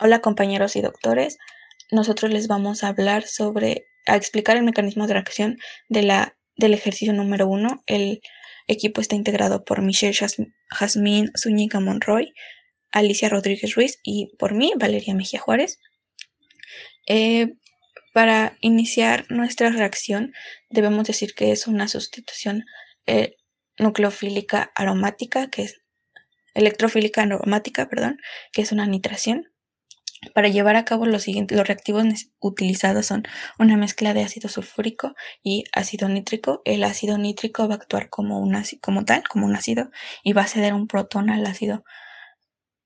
Hola compañeros y doctores, nosotros les vamos a hablar sobre, a explicar el mecanismo de reacción de la, del ejercicio número uno. El equipo está integrado por Michelle Jasmine Zúñiga Monroy, Alicia Rodríguez Ruiz y por mí, Valeria Mejía Juárez. Eh, para iniciar nuestra reacción debemos decir que es una sustitución eh, nucleofílica aromática, que es electrofílica aromática, perdón, que es una nitración. Para llevar a cabo los siguientes, los reactivos utilizados son una mezcla de ácido sulfúrico y ácido nítrico. El ácido nítrico va a actuar como, un como tal, como un ácido, y va a ceder un protón al ácido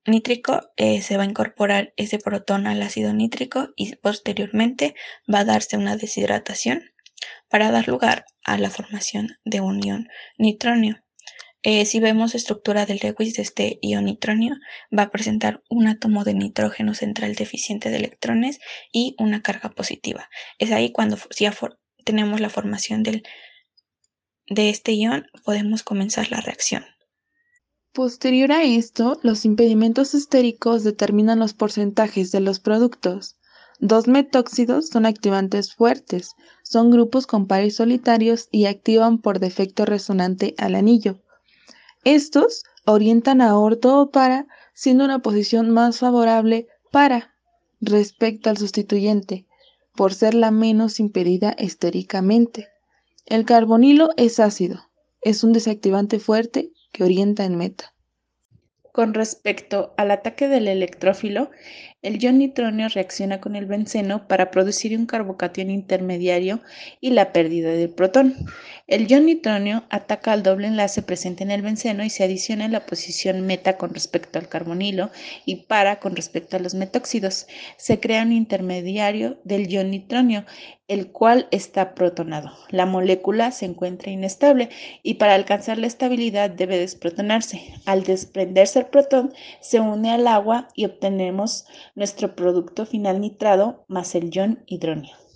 nítrico. Eh, se va a incorporar ese protón al ácido nítrico y posteriormente va a darse una deshidratación para dar lugar a la formación de un ion nitronio. Eh, si vemos estructura del Lewis de este ion nitronio, va a presentar un átomo de nitrógeno central deficiente de electrones y una carga positiva. Es ahí cuando ya tenemos la formación del, de este ion, podemos comenzar la reacción. Posterior a esto, los impedimentos estéricos determinan los porcentajes de los productos. Dos metóxidos son activantes fuertes, son grupos con pares solitarios y activan por defecto resonante al anillo. Estos orientan a orto o para, siendo una posición más favorable para respecto al sustituyente, por ser la menos impedida estéricamente. El carbonilo es ácido, es un desactivante fuerte que orienta en meta. Con respecto al ataque del electrófilo, el ion nitronio reacciona con el benceno para producir un carbocatión intermediario y la pérdida del protón. El ion nitronio ataca al doble enlace presente en el benceno y se adiciona en la posición meta con respecto al carbonilo y para con respecto a los metóxidos. Se crea un intermediario del ion nitronio, el cual está protonado. La molécula se encuentra inestable y para alcanzar la estabilidad debe desprotonarse. Al desprenderse el protón, se une al agua y obtenemos nuestro producto final nitrado más el ion hidróneo.